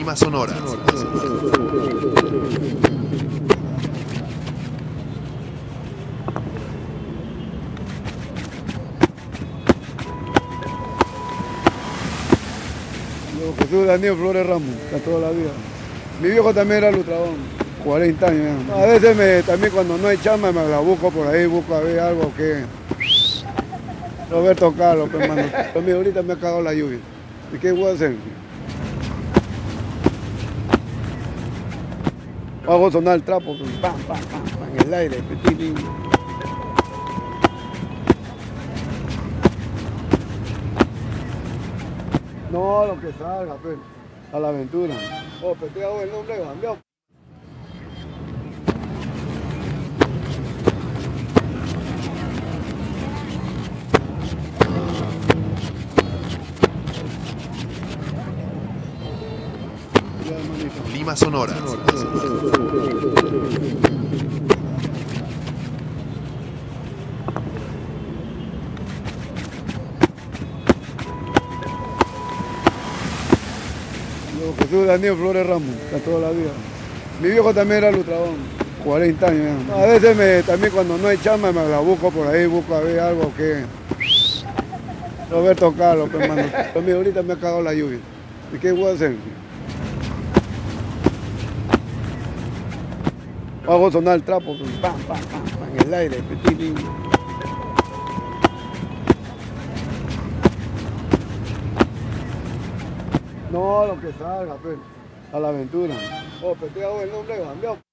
Lima Sonora. Yo, Jesús Daniel Flores Ramos, toda la vida. Mi viejo también era lutrador, 40 años. A veces me, también cuando no hay chamba me la busco por ahí, busco a ver algo que... Roberto Carlos, pues, hermano. Pero mira, ahorita me ha cagado la lluvia. ¿Y qué voy a hacer? Hago sonar el trapo, pam, pam, pam, en el aire. No, lo que salga, pues, a la aventura. Oh, pero te hago el nombre cambiado. Lima Sonora. Jesús Daniel Flores Ramos, toda la vida. Mi viejo también era lutrador, 40 años. A veces me, también cuando no hay chamba me la busco por ahí, busco a ver algo que... Roberto Carlos, hermano. Pero ahorita me ha cagado la lluvia. ¿Y qué voy a hacer? Hago sonar el trapo, pam, pam, pam, en el aire. No, lo que salga, pues, a la aventura. Oh, pero te hago el nombre cambiado.